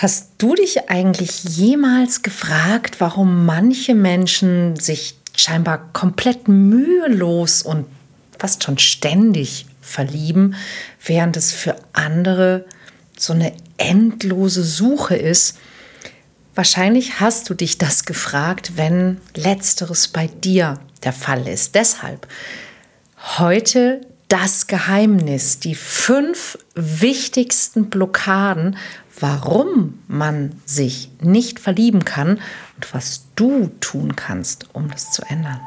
Hast du dich eigentlich jemals gefragt, warum manche Menschen sich scheinbar komplett mühelos und fast schon ständig verlieben, während es für andere so eine endlose Suche ist? Wahrscheinlich hast du dich das gefragt, wenn letzteres bei dir der Fall ist. Deshalb heute das Geheimnis, die fünf wichtigsten Blockaden, warum man sich nicht verlieben kann und was du tun kannst, um das zu ändern.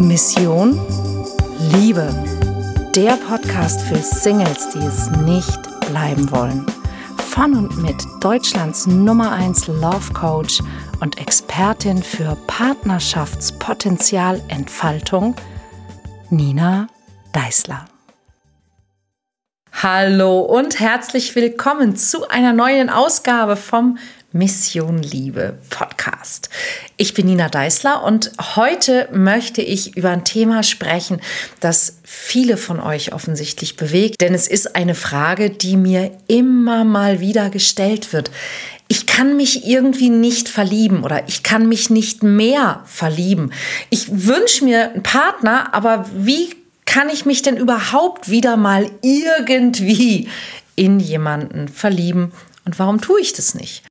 Mission Liebe. Der Podcast für Singles, die es nicht bleiben wollen. Von und mit Deutschlands Nummer 1 Love Coach und Expertin für Partnerschaftspotenzialentfaltung, Nina Deißler. Hallo und herzlich willkommen zu einer neuen Ausgabe vom Mission Liebe Podcast. Ich bin Nina Deißler und heute möchte ich über ein Thema sprechen, das viele von euch offensichtlich bewegt, denn es ist eine Frage, die mir immer mal wieder gestellt wird. Ich kann mich irgendwie nicht verlieben oder ich kann mich nicht mehr verlieben. Ich wünsche mir einen Partner, aber wie kann ich mich denn überhaupt wieder mal irgendwie in jemanden verlieben und warum tue ich das nicht?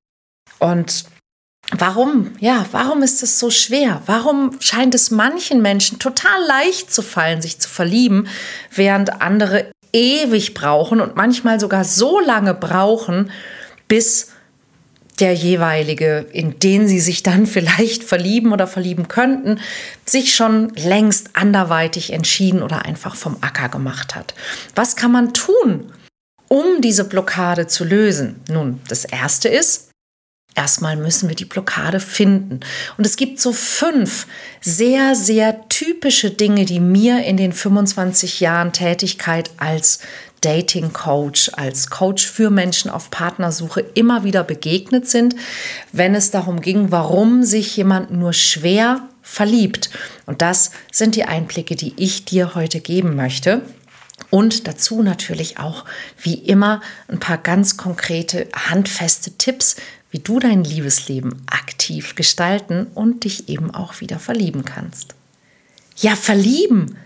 Und Warum? Ja, warum ist es so schwer? Warum scheint es manchen Menschen total leicht zu fallen, sich zu verlieben, während andere ewig brauchen und manchmal sogar so lange brauchen, bis der jeweilige, in den sie sich dann vielleicht verlieben oder verlieben könnten, sich schon längst anderweitig entschieden oder einfach vom Acker gemacht hat. Was kann man tun, um diese Blockade zu lösen? Nun, das Erste ist, Erstmal müssen wir die Blockade finden. Und es gibt so fünf sehr, sehr typische Dinge, die mir in den 25 Jahren Tätigkeit als Dating Coach, als Coach für Menschen auf Partnersuche immer wieder begegnet sind, wenn es darum ging, warum sich jemand nur schwer verliebt. Und das sind die Einblicke, die ich dir heute geben möchte. Und dazu natürlich auch, wie immer, ein paar ganz konkrete, handfeste Tipps, wie du dein Liebesleben aktiv gestalten und dich eben auch wieder verlieben kannst. Ja, verlieben.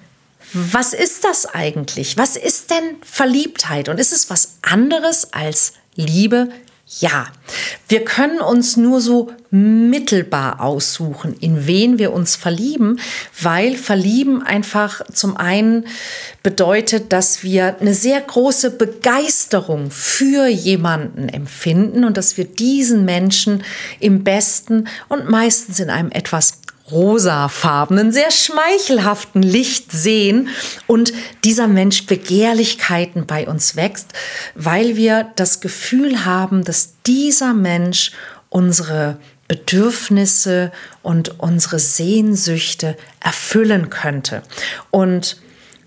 Was ist das eigentlich? Was ist denn Verliebtheit? Und ist es was anderes als Liebe ja, wir können uns nur so mittelbar aussuchen, in wen wir uns verlieben, weil verlieben einfach zum einen bedeutet, dass wir eine sehr große Begeisterung für jemanden empfinden und dass wir diesen Menschen im besten und meistens in einem etwas rosafarbenen, sehr schmeichelhaften Licht sehen und dieser Mensch Begehrlichkeiten bei uns wächst, weil wir das Gefühl haben, dass dieser Mensch unsere Bedürfnisse und unsere Sehnsüchte erfüllen könnte. Und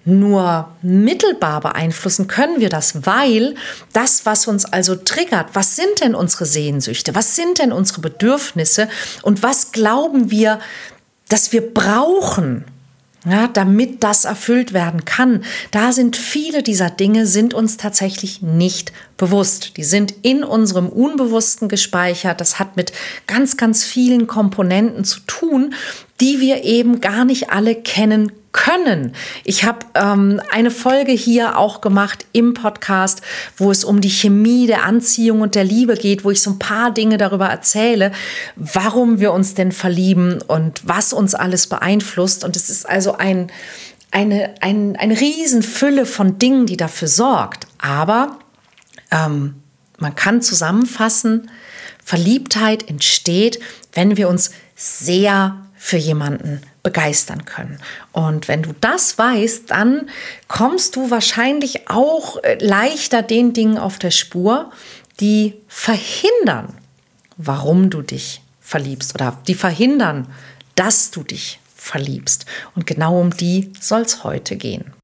nur mittelbar beeinflussen können wir das, weil das, was uns also triggert, was sind denn unsere Sehnsüchte, was sind denn unsere Bedürfnisse und was glauben wir, dass wir brauchen, ja, damit das erfüllt werden kann. Da sind viele dieser Dinge sind uns tatsächlich nicht bewusst. Die sind in unserem Unbewussten gespeichert. Das hat mit ganz, ganz vielen Komponenten zu tun, die wir eben gar nicht alle kennen können. Ich habe ähm, eine Folge hier auch gemacht im Podcast, wo es um die Chemie der Anziehung und der Liebe geht, wo ich so ein paar Dinge darüber erzähle, warum wir uns denn verlieben und was uns alles beeinflusst. Und es ist also ein, eine, ein, eine Riesenfülle von Dingen, die dafür sorgt. Aber ähm, man kann zusammenfassen, Verliebtheit entsteht, wenn wir uns sehr für jemanden begeistern können. Und wenn du das weißt, dann kommst du wahrscheinlich auch äh, leichter den Dingen auf der Spur, die verhindern, warum du dich verliebst oder die verhindern, dass du dich verliebst. Und genau um die soll es heute gehen.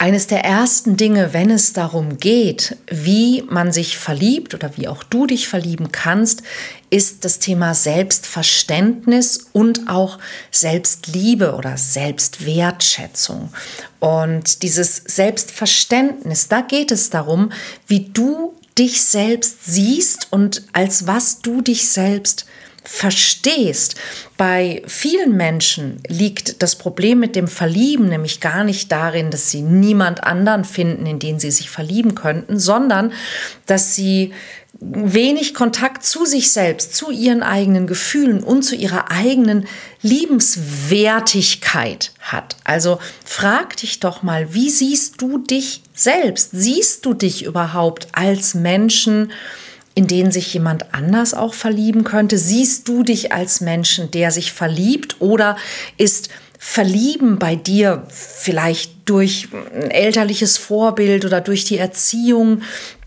Eines der ersten Dinge, wenn es darum geht, wie man sich verliebt oder wie auch du dich verlieben kannst, ist das Thema Selbstverständnis und auch Selbstliebe oder Selbstwertschätzung. Und dieses Selbstverständnis, da geht es darum, wie du dich selbst siehst und als was du dich selbst verstehst. Bei vielen Menschen liegt das Problem mit dem Verlieben nämlich gar nicht darin, dass sie niemand anderen finden, in den sie sich verlieben könnten, sondern dass sie wenig Kontakt zu sich selbst, zu ihren eigenen Gefühlen und zu ihrer eigenen Liebenswertigkeit hat. Also frag dich doch mal, wie siehst du dich selbst? Siehst du dich überhaupt als Menschen, in den sich jemand anders auch verlieben könnte? Siehst du dich als Menschen, der sich verliebt oder ist Verlieben bei dir vielleicht durch ein elterliches Vorbild oder durch die Erziehung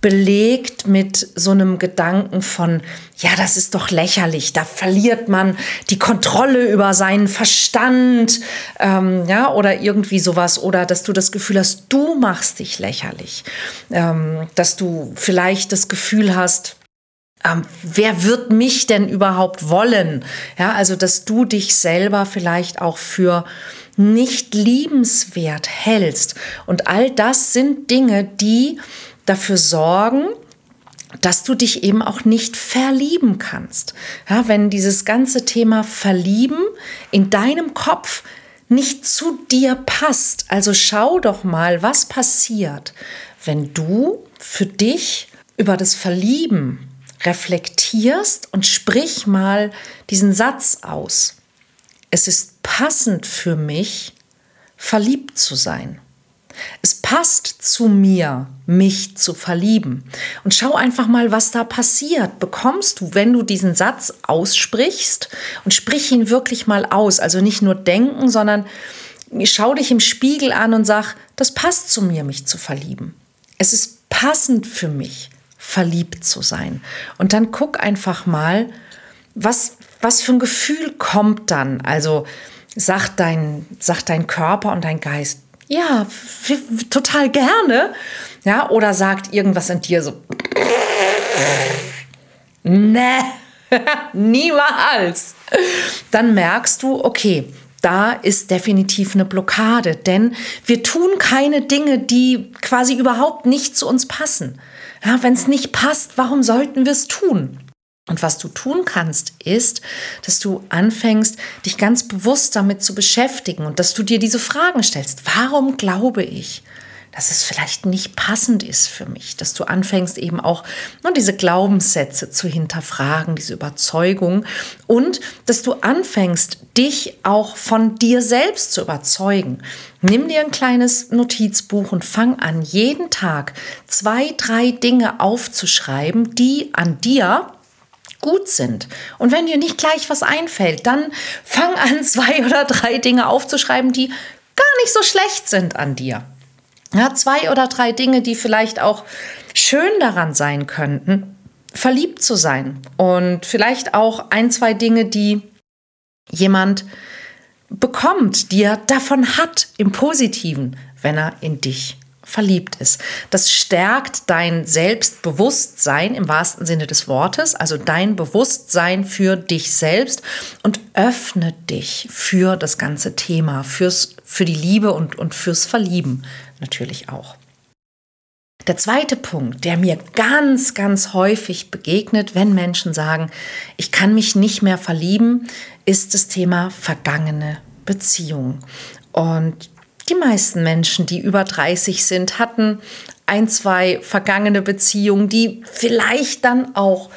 belegt mit so einem Gedanken von, ja, das ist doch lächerlich, da verliert man die Kontrolle über seinen Verstand, ähm, ja, oder irgendwie sowas, oder dass du das Gefühl hast, du machst dich lächerlich, ähm, dass du vielleicht das Gefühl hast, ähm, wer wird mich denn überhaupt wollen? Ja, also, dass du dich selber vielleicht auch für nicht liebenswert hältst. Und all das sind Dinge, die dafür sorgen, dass du dich eben auch nicht verlieben kannst. Ja, wenn dieses ganze Thema Verlieben in deinem Kopf nicht zu dir passt, also schau doch mal, was passiert, wenn du für dich über das Verlieben reflektierst und sprich mal diesen Satz aus. Es ist passend für mich, verliebt zu sein. Es passt zu mir, mich zu verlieben. Und schau einfach mal, was da passiert. Bekommst du, wenn du diesen Satz aussprichst und sprich ihn wirklich mal aus, also nicht nur denken, sondern schau dich im Spiegel an und sag, das passt zu mir, mich zu verlieben. Es ist passend für mich verliebt zu sein. Und dann guck einfach mal, was, was für ein Gefühl kommt dann. Also sagt dein, sagt dein Körper und dein Geist, ja, total gerne. Ja, oder sagt irgendwas in dir so, ne, niemals. Dann merkst du, okay, da ist definitiv eine Blockade, denn wir tun keine Dinge, die quasi überhaupt nicht zu uns passen. Ja, Wenn es nicht passt, warum sollten wir es tun? Und was du tun kannst, ist, dass du anfängst, dich ganz bewusst damit zu beschäftigen und dass du dir diese Fragen stellst. Warum glaube ich? dass es vielleicht nicht passend ist für mich, dass du anfängst eben auch nur diese Glaubenssätze zu hinterfragen, diese Überzeugung und dass du anfängst, dich auch von dir selbst zu überzeugen. Nimm dir ein kleines Notizbuch und fang an, jeden Tag zwei, drei Dinge aufzuschreiben, die an dir gut sind. Und wenn dir nicht gleich was einfällt, dann fang an, zwei oder drei Dinge aufzuschreiben, die gar nicht so schlecht sind an dir. Ja, zwei oder drei Dinge, die vielleicht auch schön daran sein könnten, verliebt zu sein. Und vielleicht auch ein, zwei Dinge, die jemand bekommt, die er davon hat im Positiven, wenn er in dich verliebt ist. Das stärkt dein Selbstbewusstsein im wahrsten Sinne des Wortes, also dein Bewusstsein für dich selbst und öffnet dich für das ganze Thema, fürs, für die Liebe und, und fürs Verlieben natürlich auch. Der zweite Punkt, der mir ganz, ganz häufig begegnet, wenn Menschen sagen, ich kann mich nicht mehr verlieben, ist das Thema vergangene Beziehung. Und die meisten Menschen, die über 30 sind, hatten ein, zwei vergangene Beziehungen, die vielleicht dann auch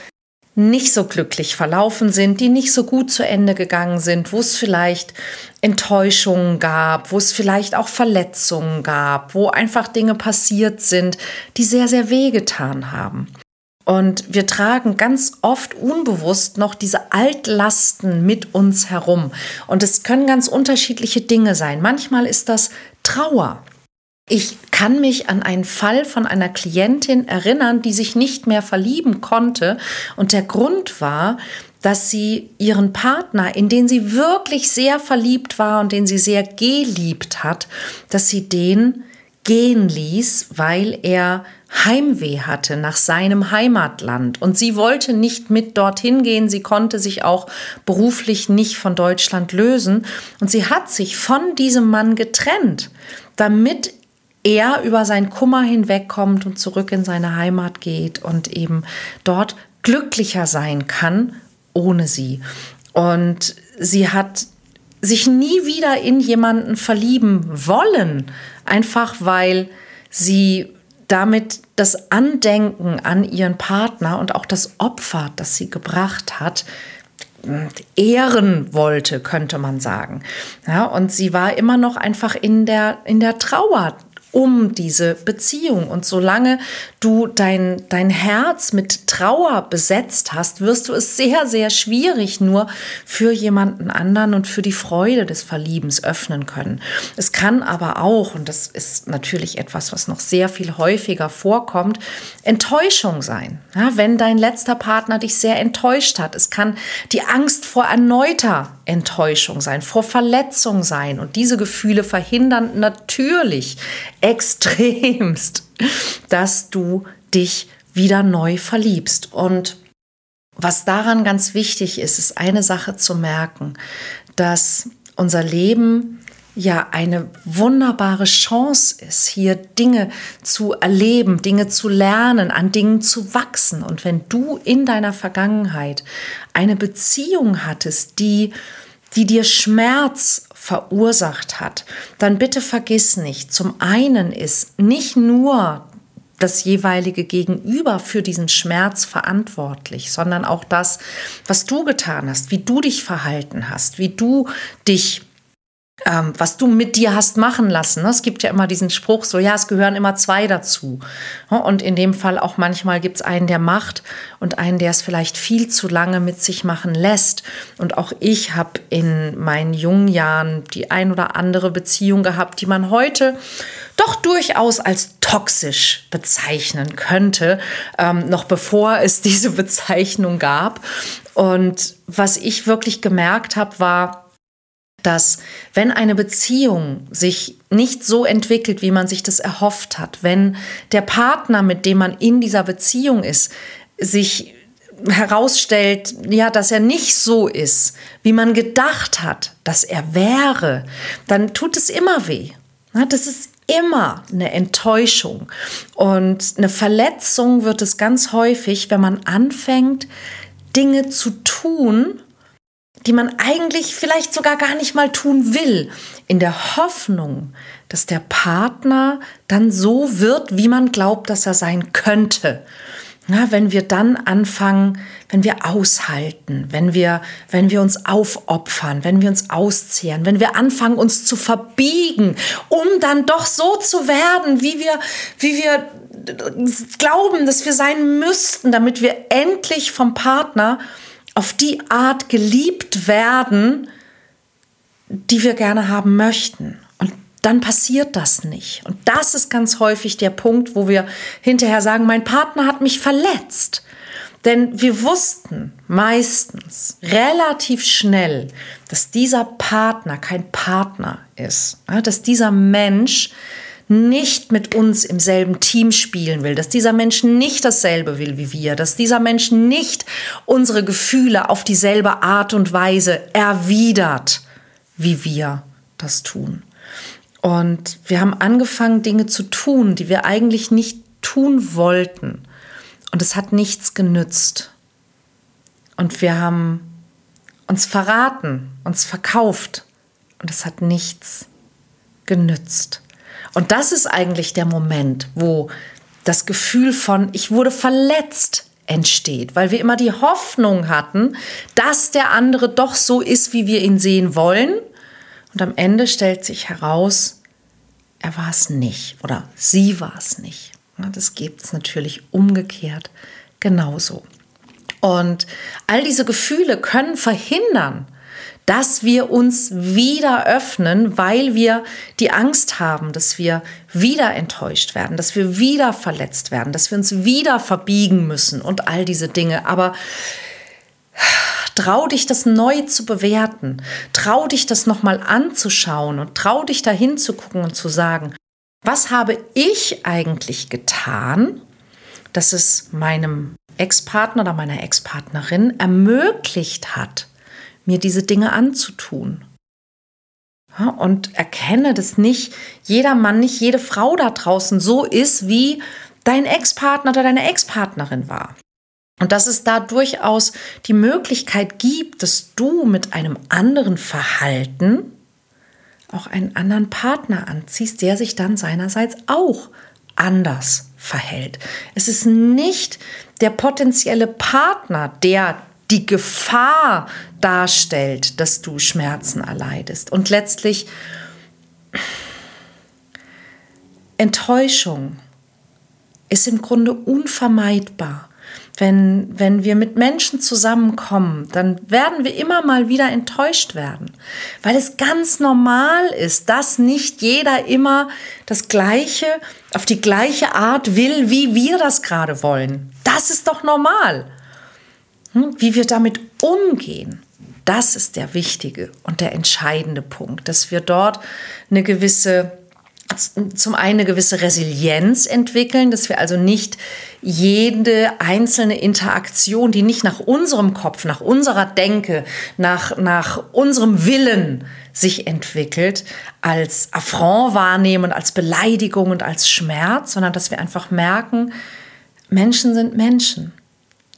nicht so glücklich verlaufen sind, die nicht so gut zu Ende gegangen sind, wo es vielleicht Enttäuschungen gab, wo es vielleicht auch Verletzungen gab, wo einfach Dinge passiert sind, die sehr, sehr wehgetan haben. Und wir tragen ganz oft unbewusst noch diese Altlasten mit uns herum. Und es können ganz unterschiedliche Dinge sein. Manchmal ist das Trauer. Ich kann mich an einen Fall von einer Klientin erinnern, die sich nicht mehr verlieben konnte. Und der Grund war, dass sie ihren Partner, in den sie wirklich sehr verliebt war und den sie sehr geliebt hat, dass sie den gehen ließ, weil er Heimweh hatte nach seinem Heimatland. Und sie wollte nicht mit dorthin gehen. Sie konnte sich auch beruflich nicht von Deutschland lösen. Und sie hat sich von diesem Mann getrennt, damit er über seinen Kummer hinwegkommt und zurück in seine Heimat geht und eben dort glücklicher sein kann ohne sie. Und sie hat sich nie wieder in jemanden verlieben wollen, einfach weil sie damit das Andenken an ihren Partner und auch das Opfer, das sie gebracht hat, ehren wollte, könnte man sagen. Ja, und sie war immer noch einfach in der, in der Trauer um diese Beziehung. Und solange du dein, dein Herz mit Trauer besetzt hast, wirst du es sehr, sehr schwierig nur für jemanden anderen und für die Freude des Verliebens öffnen können. Es kann aber auch, und das ist natürlich etwas, was noch sehr viel häufiger vorkommt, Enttäuschung sein. Ja, wenn dein letzter Partner dich sehr enttäuscht hat. Es kann die Angst vor erneuter Enttäuschung sein, vor Verletzung sein. Und diese Gefühle verhindern natürlich extremst, dass du dich wieder neu verliebst. Und was daran ganz wichtig ist, ist eine Sache zu merken, dass unser Leben ja eine wunderbare Chance ist, hier Dinge zu erleben, Dinge zu lernen, an Dingen zu wachsen. Und wenn du in deiner Vergangenheit eine Beziehung hattest, die die dir Schmerz verursacht hat, dann bitte vergiss nicht, zum einen ist nicht nur das jeweilige Gegenüber für diesen Schmerz verantwortlich, sondern auch das, was du getan hast, wie du dich verhalten hast, wie du dich ähm, was du mit dir hast machen lassen. Ne? Es gibt ja immer diesen Spruch, so ja, es gehören immer zwei dazu. Ne? Und in dem Fall auch manchmal gibt es einen, der macht und einen, der es vielleicht viel zu lange mit sich machen lässt. Und auch ich habe in meinen jungen Jahren die ein oder andere Beziehung gehabt, die man heute doch durchaus als toxisch bezeichnen könnte, ähm, noch bevor es diese Bezeichnung gab. Und was ich wirklich gemerkt habe, war, dass wenn eine Beziehung sich nicht so entwickelt, wie man sich das erhofft hat, wenn der Partner, mit dem man in dieser Beziehung ist, sich herausstellt, ja, dass er nicht so ist, wie man gedacht hat, dass er wäre, dann tut es immer weh. Das ist immer eine Enttäuschung und eine Verletzung wird es ganz häufig, wenn man anfängt, Dinge zu tun, die man eigentlich vielleicht sogar gar nicht mal tun will, in der Hoffnung, dass der Partner dann so wird, wie man glaubt, dass er sein könnte. Na, wenn wir dann anfangen, wenn wir aushalten, wenn wir, wenn wir uns aufopfern, wenn wir uns auszehren, wenn wir anfangen, uns zu verbiegen, um dann doch so zu werden, wie wir, wie wir glauben, dass wir sein müssten, damit wir endlich vom Partner auf die Art geliebt werden, die wir gerne haben möchten. Und dann passiert das nicht. Und das ist ganz häufig der Punkt, wo wir hinterher sagen, mein Partner hat mich verletzt. Denn wir wussten meistens relativ schnell, dass dieser Partner kein Partner ist, dass dieser Mensch nicht mit uns im selben Team spielen will, dass dieser Mensch nicht dasselbe will wie wir, dass dieser Mensch nicht unsere Gefühle auf dieselbe Art und Weise erwidert, wie wir das tun. Und wir haben angefangen, Dinge zu tun, die wir eigentlich nicht tun wollten. Und es hat nichts genützt. Und wir haben uns verraten, uns verkauft. Und es hat nichts genützt. Und das ist eigentlich der Moment, wo das Gefühl von, ich wurde verletzt entsteht, weil wir immer die Hoffnung hatten, dass der andere doch so ist, wie wir ihn sehen wollen. Und am Ende stellt sich heraus, er war es nicht oder sie war es nicht. Das gibt es natürlich umgekehrt genauso. Und all diese Gefühle können verhindern, dass wir uns wieder öffnen, weil wir die Angst haben, dass wir wieder enttäuscht werden, dass wir wieder verletzt werden, dass wir uns wieder verbiegen müssen und all diese Dinge. Aber trau dich, das neu zu bewerten. Trau dich, das nochmal anzuschauen und trau dich dahin zu gucken und zu sagen, Was habe ich eigentlich getan, dass es meinem Ex-Partner oder meiner Ex-Partnerin ermöglicht hat, mir diese Dinge anzutun? Und erkenne, dass nicht jeder Mann, nicht jede Frau da draußen so ist, wie dein Ex-Partner oder deine Ex-Partnerin war. Und dass es da durchaus die Möglichkeit gibt, dass du mit einem anderen Verhalten auch einen anderen Partner anziehst, der sich dann seinerseits auch anders verhält. Es ist nicht der potenzielle Partner, der die Gefahr darstellt, dass du Schmerzen erleidest. Und letztlich Enttäuschung ist im Grunde unvermeidbar. Wenn, wenn wir mit Menschen zusammenkommen, dann werden wir immer mal wieder enttäuscht werden, weil es ganz normal ist, dass nicht jeder immer das Gleiche auf die gleiche Art will, wie wir das gerade wollen. Das ist doch normal. Hm? Wie wir damit umgehen, das ist der wichtige und der entscheidende Punkt, dass wir dort eine gewisse zum einen eine gewisse Resilienz entwickeln, dass wir also nicht jede einzelne Interaktion, die nicht nach unserem Kopf, nach unserer Denke, nach, nach unserem Willen sich entwickelt, als Affront wahrnehmen, als Beleidigung und als Schmerz, sondern dass wir einfach merken, Menschen sind Menschen.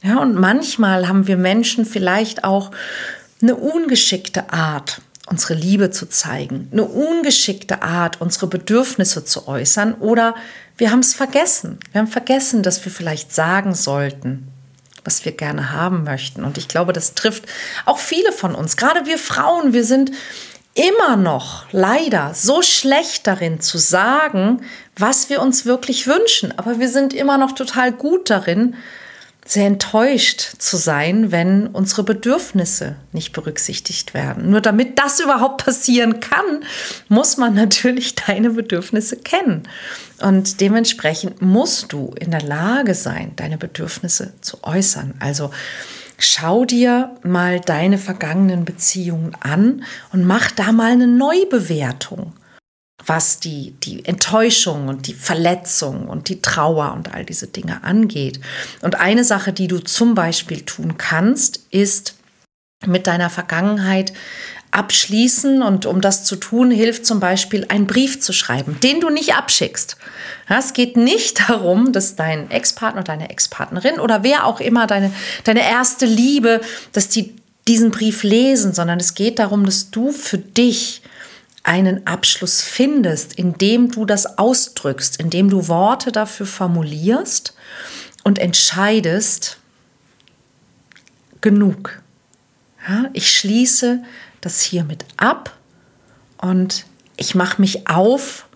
Ja, und manchmal haben wir Menschen vielleicht auch eine ungeschickte Art, unsere Liebe zu zeigen, eine ungeschickte Art, unsere Bedürfnisse zu äußern oder wir haben es vergessen. Wir haben vergessen, dass wir vielleicht sagen sollten, was wir gerne haben möchten. Und ich glaube, das trifft auch viele von uns, gerade wir Frauen, wir sind immer noch leider so schlecht darin zu sagen, was wir uns wirklich wünschen. Aber wir sind immer noch total gut darin, sehr enttäuscht zu sein, wenn unsere Bedürfnisse nicht berücksichtigt werden. Nur damit das überhaupt passieren kann, muss man natürlich deine Bedürfnisse kennen. Und dementsprechend musst du in der Lage sein, deine Bedürfnisse zu äußern. Also schau dir mal deine vergangenen Beziehungen an und mach da mal eine Neubewertung was die, die Enttäuschung und die Verletzung und die Trauer und all diese Dinge angeht. Und eine Sache, die du zum Beispiel tun kannst, ist mit deiner Vergangenheit abschließen. Und um das zu tun, hilft zum Beispiel einen Brief zu schreiben, den du nicht abschickst. Es geht nicht darum, dass dein Ex-Partner, deine Ex-Partnerin oder wer auch immer deine, deine erste Liebe, dass die diesen Brief lesen, sondern es geht darum, dass du für dich einen Abschluss findest, indem du das ausdrückst, indem du Worte dafür formulierst und entscheidest, genug. Ja, ich schließe das hiermit ab und ich mache mich auf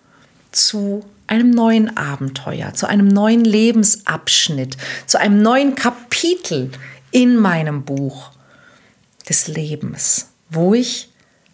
zu einem neuen Abenteuer, zu einem neuen Lebensabschnitt, zu einem neuen Kapitel in meinem Buch des Lebens, wo ich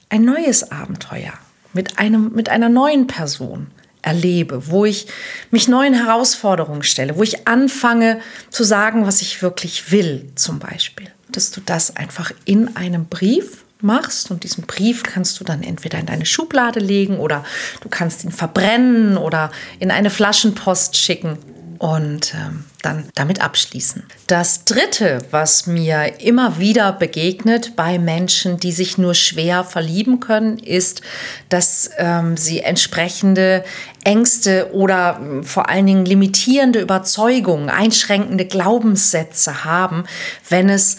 ein neues Abenteuer mit, einem, mit einer neuen Person erlebe, wo ich mich neuen Herausforderungen stelle, wo ich anfange zu sagen, was ich wirklich will, zum Beispiel. Dass du das einfach in einem Brief machst und diesen Brief kannst du dann entweder in deine Schublade legen oder du kannst ihn verbrennen oder in eine Flaschenpost schicken und ähm, dann damit abschließen. Das Dritte, was mir immer wieder begegnet bei Menschen, die sich nur schwer verlieben können, ist, dass ähm, sie entsprechende Ängste oder äh, vor allen Dingen limitierende Überzeugungen, einschränkende Glaubenssätze haben, wenn es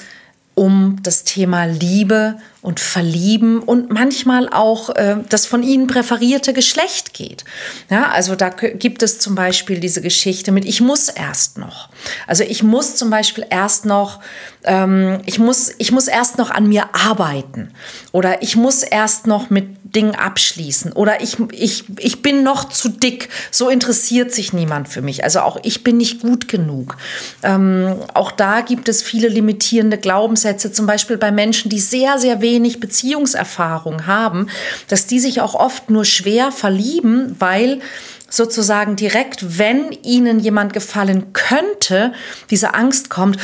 um das Thema Liebe und Verlieben und manchmal auch äh, das von ihnen präferierte Geschlecht geht. Ja, also da gibt es zum Beispiel diese Geschichte mit, ich muss erst noch. Also ich muss zum Beispiel erst noch, ähm, ich, muss, ich muss erst noch an mir arbeiten oder ich muss erst noch mit Dingen abschließen oder ich, ich, ich bin noch zu dick, so interessiert sich niemand für mich. Also auch ich bin nicht gut genug. Ähm, auch da gibt es viele limitierende Glaubenssätze, zum Beispiel bei Menschen, die sehr, sehr wenig wenig Beziehungserfahrung haben, dass die sich auch oft nur schwer verlieben, weil sozusagen direkt, wenn ihnen jemand gefallen könnte, diese Angst kommt,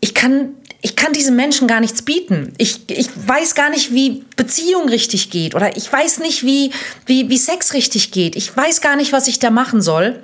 ich kann ich kann diesen Menschen gar nichts bieten. Ich, ich weiß gar nicht, wie Beziehung richtig geht oder ich weiß nicht, wie, wie, wie Sex richtig geht. Ich weiß gar nicht, was ich da machen soll.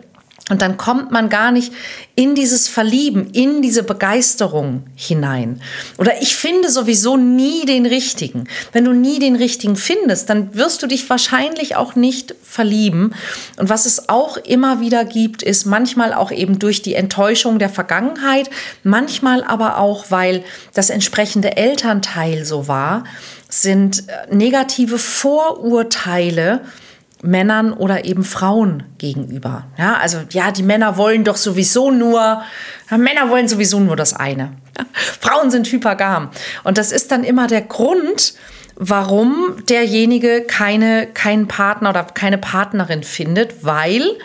Und dann kommt man gar nicht in dieses Verlieben, in diese Begeisterung hinein. Oder ich finde sowieso nie den richtigen. Wenn du nie den richtigen findest, dann wirst du dich wahrscheinlich auch nicht verlieben. Und was es auch immer wieder gibt, ist manchmal auch eben durch die Enttäuschung der Vergangenheit, manchmal aber auch, weil das entsprechende Elternteil so war, sind äh, negative Vorurteile, Männern oder eben Frauen gegenüber. Ja, also ja, die Männer wollen doch sowieso nur, ja, Männer wollen sowieso nur das eine. Frauen sind hypergam. Und das ist dann immer der Grund, warum derjenige keine, keinen Partner oder keine Partnerin findet, weil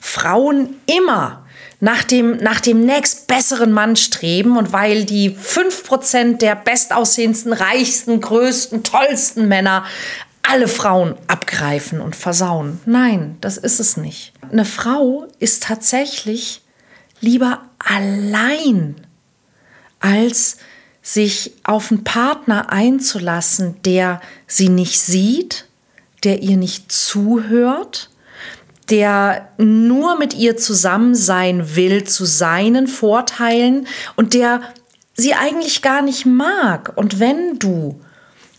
Frauen immer nach dem, nach dem nächst besseren Mann streben und weil die 5% der bestaussehendsten, reichsten, größten, tollsten Männer alle Frauen abgreifen und versauen. Nein, das ist es nicht. Eine Frau ist tatsächlich lieber allein, als sich auf einen Partner einzulassen, der sie nicht sieht, der ihr nicht zuhört, der nur mit ihr zusammen sein will zu seinen Vorteilen und der sie eigentlich gar nicht mag. Und wenn du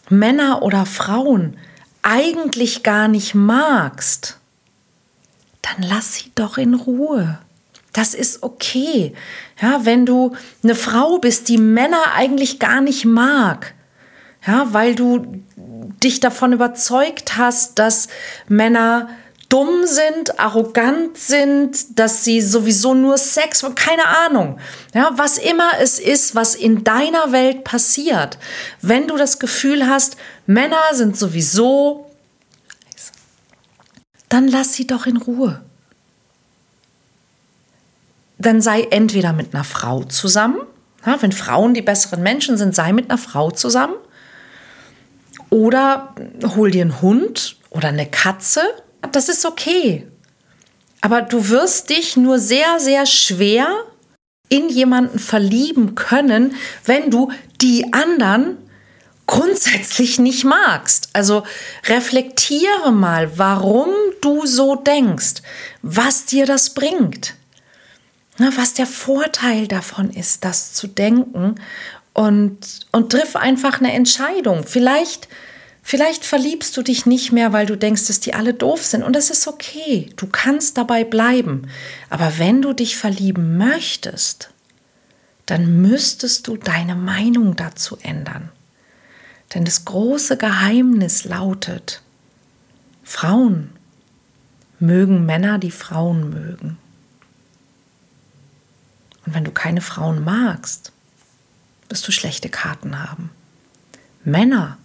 Männer oder Frauen eigentlich gar nicht magst, dann lass sie doch in Ruhe. Das ist okay. Ja, wenn du eine Frau bist, die Männer eigentlich gar nicht mag, ja, weil du dich davon überzeugt hast, dass Männer dumm sind, arrogant sind, dass sie sowieso nur Sex keine Ahnung. Ja, was immer es ist, was in deiner Welt passiert. Wenn du das Gefühl hast, Männer sind sowieso, dann lass sie doch in Ruhe. Dann sei entweder mit einer Frau zusammen, ja, wenn Frauen die besseren Menschen sind, sei mit einer Frau zusammen. Oder hol dir einen Hund oder eine Katze das ist okay. Aber du wirst dich nur sehr, sehr schwer in jemanden verlieben können, wenn du die anderen grundsätzlich nicht magst. Also reflektiere mal, warum du so denkst, was dir das bringt, was der Vorteil davon ist, das zu denken und, und triff einfach eine Entscheidung. Vielleicht Vielleicht verliebst du dich nicht mehr, weil du denkst, dass die alle doof sind. Und das ist okay. Du kannst dabei bleiben. Aber wenn du dich verlieben möchtest, dann müsstest du deine Meinung dazu ändern. Denn das große Geheimnis lautet, Frauen mögen Männer, die Frauen mögen. Und wenn du keine Frauen magst, wirst du schlechte Karten haben. Männer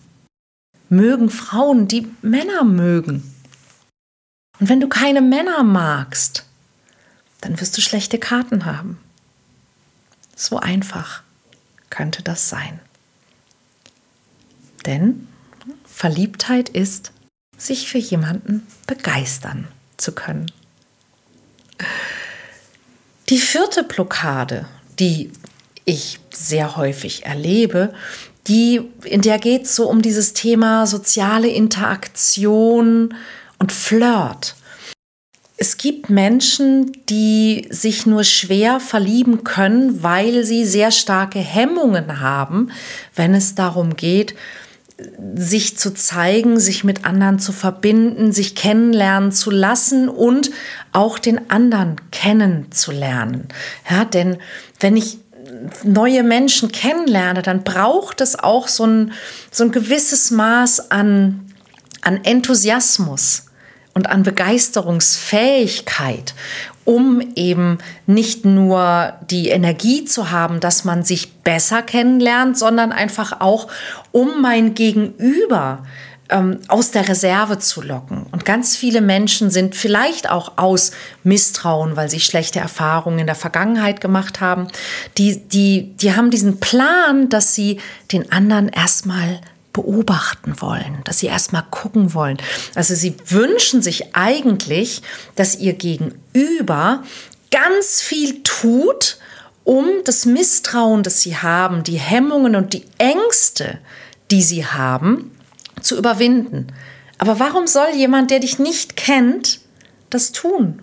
mögen Frauen, die Männer mögen. Und wenn du keine Männer magst, dann wirst du schlechte Karten haben. So einfach könnte das sein. Denn Verliebtheit ist, sich für jemanden begeistern zu können. Die vierte Blockade, die ich sehr häufig erlebe, die, in der geht es so um dieses Thema soziale Interaktion und Flirt. Es gibt Menschen, die sich nur schwer verlieben können, weil sie sehr starke Hemmungen haben, wenn es darum geht, sich zu zeigen, sich mit anderen zu verbinden, sich kennenlernen zu lassen und auch den anderen kennenzulernen. Ja, denn wenn ich neue Menschen kennenlerne, dann braucht es auch so ein, so ein gewisses Maß an, an Enthusiasmus und an Begeisterungsfähigkeit, um eben nicht nur die Energie zu haben, dass man sich besser kennenlernt, sondern einfach auch, um mein Gegenüber ähm, aus der Reserve zu locken. Und ganz viele Menschen sind vielleicht auch aus Misstrauen, weil sie schlechte Erfahrungen in der Vergangenheit gemacht haben, die, die, die haben diesen Plan, dass sie den anderen erstmal beobachten wollen, dass sie erstmal gucken wollen. Also sie wünschen sich eigentlich, dass ihr Gegenüber ganz viel tut, um das Misstrauen, das sie haben, die Hemmungen und die Ängste, die sie haben, zu überwinden. Aber warum soll jemand, der dich nicht kennt, das tun?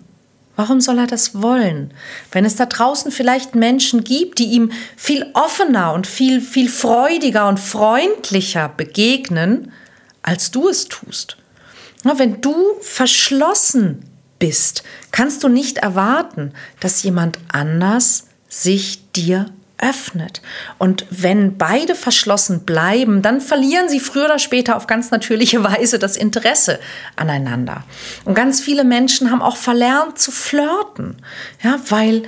Warum soll er das wollen? Wenn es da draußen vielleicht Menschen gibt, die ihm viel offener und viel, viel freudiger und freundlicher begegnen, als du es tust. Wenn du verschlossen bist, kannst du nicht erwarten, dass jemand anders sich dir öffnet. Und wenn beide verschlossen bleiben, dann verlieren sie früher oder später auf ganz natürliche Weise das Interesse aneinander. Und ganz viele Menschen haben auch verlernt zu flirten, ja, weil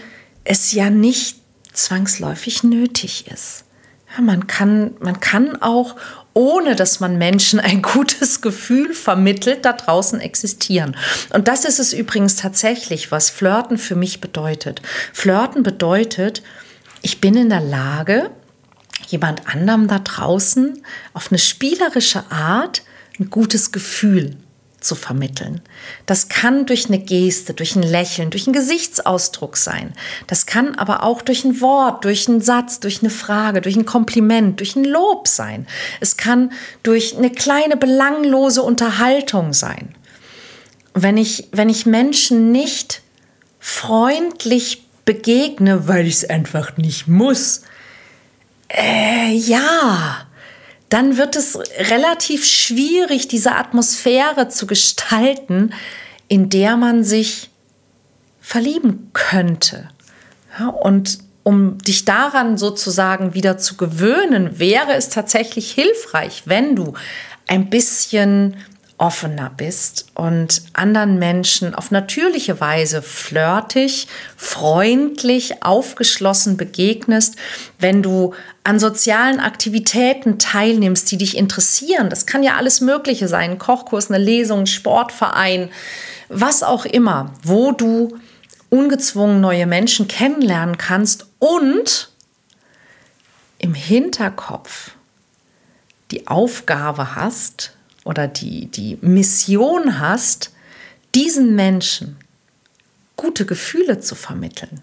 es ja nicht zwangsläufig nötig ist. Ja, man, kann, man kann auch ohne dass man Menschen ein gutes Gefühl vermittelt, da draußen existieren. Und das ist es übrigens tatsächlich, was Flirten für mich bedeutet. Flirten bedeutet, ich bin in der Lage, jemand anderem da draußen auf eine spielerische Art ein gutes Gefühl zu vermitteln. Das kann durch eine Geste, durch ein Lächeln, durch einen Gesichtsausdruck sein. Das kann aber auch durch ein Wort, durch einen Satz, durch eine Frage, durch ein Kompliment, durch ein Lob sein. Es kann durch eine kleine belanglose Unterhaltung sein. Wenn ich, wenn ich Menschen nicht freundlich begegne, weil ich es einfach nicht muss, äh, ja, dann wird es relativ schwierig, diese Atmosphäre zu gestalten, in der man sich verlieben könnte. Ja, und um dich daran sozusagen wieder zu gewöhnen, wäre es tatsächlich hilfreich, wenn du ein bisschen offener bist und anderen Menschen auf natürliche Weise flirtig, freundlich, aufgeschlossen begegnest, wenn du an sozialen Aktivitäten teilnimmst, die dich interessieren. Das kann ja alles Mögliche sein, Kochkurs, eine Lesung, Sportverein, was auch immer, wo du ungezwungen neue Menschen kennenlernen kannst und im Hinterkopf die Aufgabe hast, oder die, die Mission hast, diesen Menschen gute Gefühle zu vermitteln.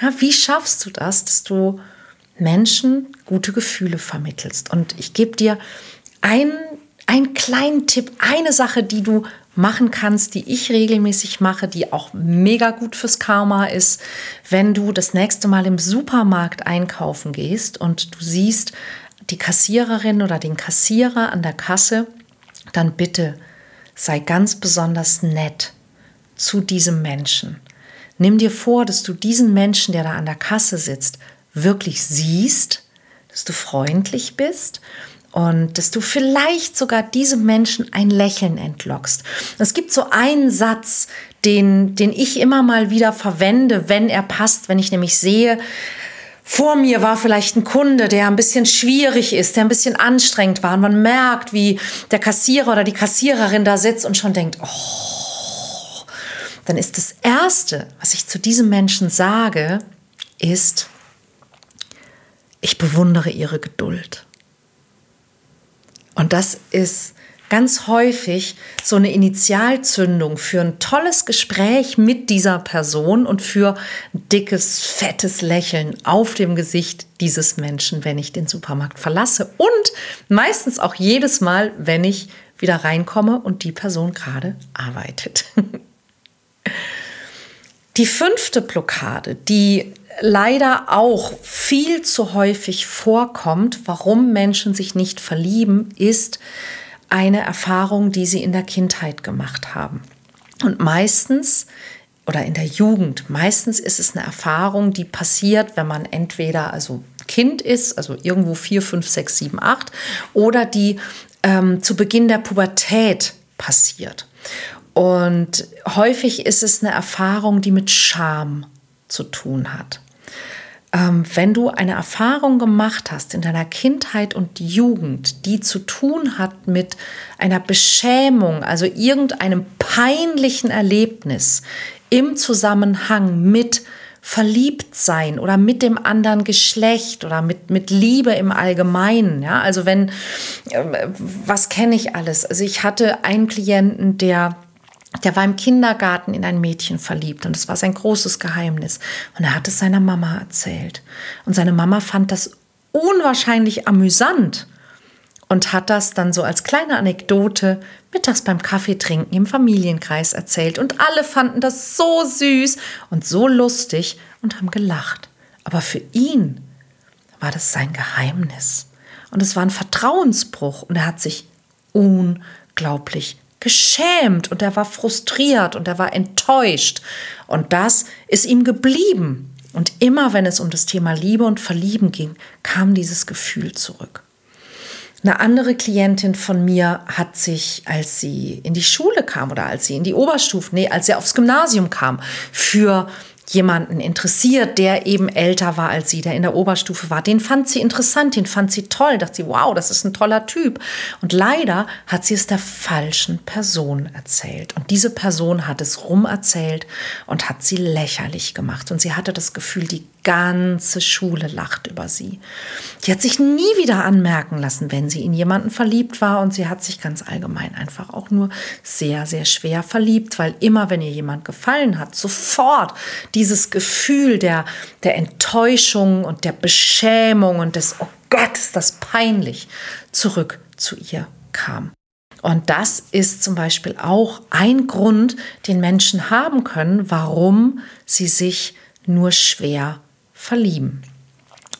Ja, wie schaffst du das, dass du Menschen gute Gefühle vermittelst? Und ich gebe dir einen, einen kleinen Tipp, eine Sache, die du machen kannst, die ich regelmäßig mache, die auch mega gut fürs Karma ist, wenn du das nächste Mal im Supermarkt einkaufen gehst und du siehst die Kassiererin oder den Kassierer an der Kasse, dann bitte sei ganz besonders nett zu diesem Menschen. Nimm dir vor, dass du diesen Menschen, der da an der Kasse sitzt, wirklich siehst, dass du freundlich bist und dass du vielleicht sogar diesem Menschen ein Lächeln entlockst. Es gibt so einen Satz, den, den ich immer mal wieder verwende, wenn er passt, wenn ich nämlich sehe, vor mir war vielleicht ein Kunde, der ein bisschen schwierig ist, der ein bisschen anstrengend war. Und man merkt, wie der Kassierer oder die Kassiererin da sitzt und schon denkt, oh, dann ist das Erste, was ich zu diesem Menschen sage, ist, ich bewundere ihre Geduld. Und das ist ganz häufig so eine Initialzündung für ein tolles Gespräch mit dieser Person und für ein dickes, fettes Lächeln auf dem Gesicht dieses Menschen, wenn ich den Supermarkt verlasse. Und meistens auch jedes Mal, wenn ich wieder reinkomme und die Person gerade arbeitet. Die fünfte Blockade, die leider auch viel zu häufig vorkommt, warum Menschen sich nicht verlieben, ist, eine Erfahrung, die sie in der Kindheit gemacht haben. Und meistens oder in der Jugend, meistens ist es eine Erfahrung, die passiert, wenn man entweder also Kind ist, also irgendwo vier, fünf, sechs, sieben, acht, oder die ähm, zu Beginn der Pubertät passiert. Und häufig ist es eine Erfahrung, die mit Scham zu tun hat wenn du eine Erfahrung gemacht hast in deiner Kindheit und Jugend, die zu tun hat mit einer Beschämung, also irgendeinem peinlichen Erlebnis im Zusammenhang mit Verliebtsein oder mit dem anderen Geschlecht oder mit, mit Liebe im Allgemeinen. Ja, also wenn, äh, was kenne ich alles? Also ich hatte einen Klienten, der der war im Kindergarten in ein Mädchen verliebt und es war sein großes Geheimnis. Und er hat es seiner Mama erzählt. Und seine Mama fand das unwahrscheinlich amüsant und hat das dann so als kleine Anekdote mittags beim Kaffeetrinken im Familienkreis erzählt. Und alle fanden das so süß und so lustig und haben gelacht. Aber für ihn war das sein Geheimnis. Und es war ein Vertrauensbruch und er hat sich unglaublich geschämt und er war frustriert und er war enttäuscht. Und das ist ihm geblieben. Und immer wenn es um das Thema Liebe und Verlieben ging, kam dieses Gefühl zurück. Eine andere Klientin von mir hat sich, als sie in die Schule kam oder als sie in die Oberstufe, nee, als sie aufs Gymnasium kam, für jemanden interessiert, der eben älter war als sie, der in der Oberstufe war. Den fand sie interessant, den fand sie toll, dachte sie, wow, das ist ein toller Typ. Und leider hat sie es der falschen Person erzählt. Und diese Person hat es rum erzählt und hat sie lächerlich gemacht. Und sie hatte das Gefühl, die ganze Schule lacht über sie. Die hat sich nie wieder anmerken lassen, wenn sie in jemanden verliebt war und sie hat sich ganz allgemein einfach auch nur sehr, sehr schwer verliebt, weil immer, wenn ihr jemand gefallen hat, sofort dieses Gefühl der, der Enttäuschung und der Beschämung und des, oh Gott, ist das peinlich, zurück zu ihr kam. Und das ist zum Beispiel auch ein Grund, den Menschen haben können, warum sie sich nur schwer verlieben.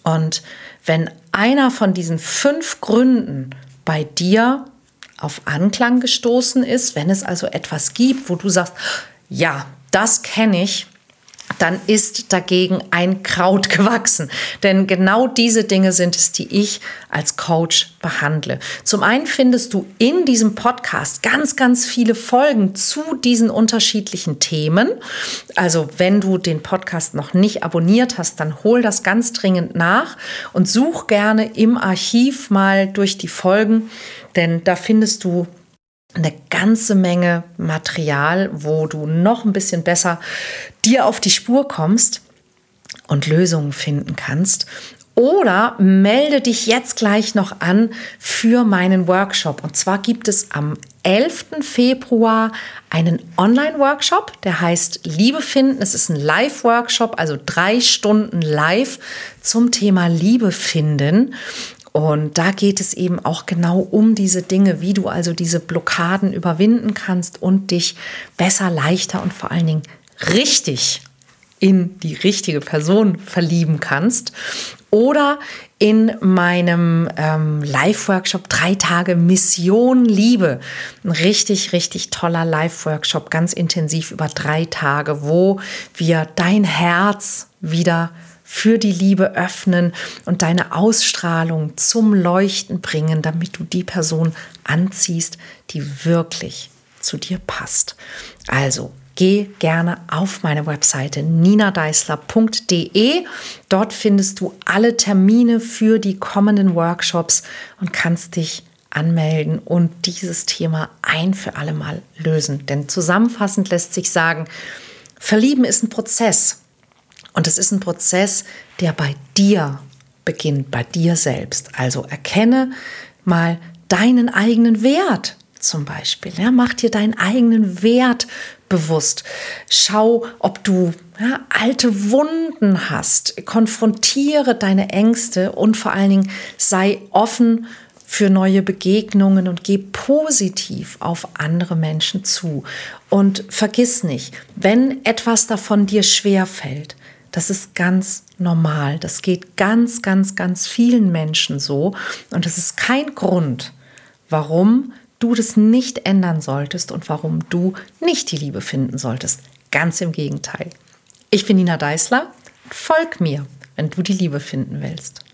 Und wenn einer von diesen fünf Gründen bei dir auf Anklang gestoßen ist, wenn es also etwas gibt, wo du sagst, ja, das kenne ich, dann ist dagegen ein Kraut gewachsen. Denn genau diese Dinge sind es, die ich als Coach behandle. Zum einen findest du in diesem Podcast ganz, ganz viele Folgen zu diesen unterschiedlichen Themen. Also wenn du den Podcast noch nicht abonniert hast, dann hol das ganz dringend nach und such gerne im Archiv mal durch die Folgen, denn da findest du eine ganze Menge Material, wo du noch ein bisschen besser dir auf die Spur kommst und Lösungen finden kannst. Oder melde dich jetzt gleich noch an für meinen Workshop. Und zwar gibt es am 11. Februar einen Online-Workshop, der heißt Liebe finden. Es ist ein Live-Workshop, also drei Stunden live zum Thema Liebe finden. Und da geht es eben auch genau um diese Dinge, wie du also diese Blockaden überwinden kannst und dich besser, leichter und vor allen Dingen richtig in die richtige Person verlieben kannst. Oder in meinem ähm, Live-Workshop drei Tage Mission Liebe. Ein richtig, richtig toller Live-Workshop, ganz intensiv über drei Tage, wo wir dein Herz wieder für die Liebe öffnen und deine Ausstrahlung zum Leuchten bringen, damit du die Person anziehst, die wirklich zu dir passt. Also geh gerne auf meine Webseite ninadeisler.de. Dort findest du alle Termine für die kommenden Workshops und kannst dich anmelden und dieses Thema ein für alle Mal lösen. Denn zusammenfassend lässt sich sagen, Verlieben ist ein Prozess. Und es ist ein Prozess, der bei dir beginnt, bei dir selbst. Also erkenne mal deinen eigenen Wert zum Beispiel. Ja, mach dir deinen eigenen Wert bewusst. Schau, ob du ja, alte Wunden hast. Konfrontiere deine Ängste und vor allen Dingen sei offen für neue Begegnungen und geh positiv auf andere Menschen zu. Und vergiss nicht, wenn etwas davon dir schwer fällt, das ist ganz normal. Das geht ganz, ganz, ganz vielen Menschen so. Und das ist kein Grund, warum du das nicht ändern solltest und warum du nicht die Liebe finden solltest. Ganz im Gegenteil. Ich bin Nina Deißler. Folg mir, wenn du die Liebe finden willst.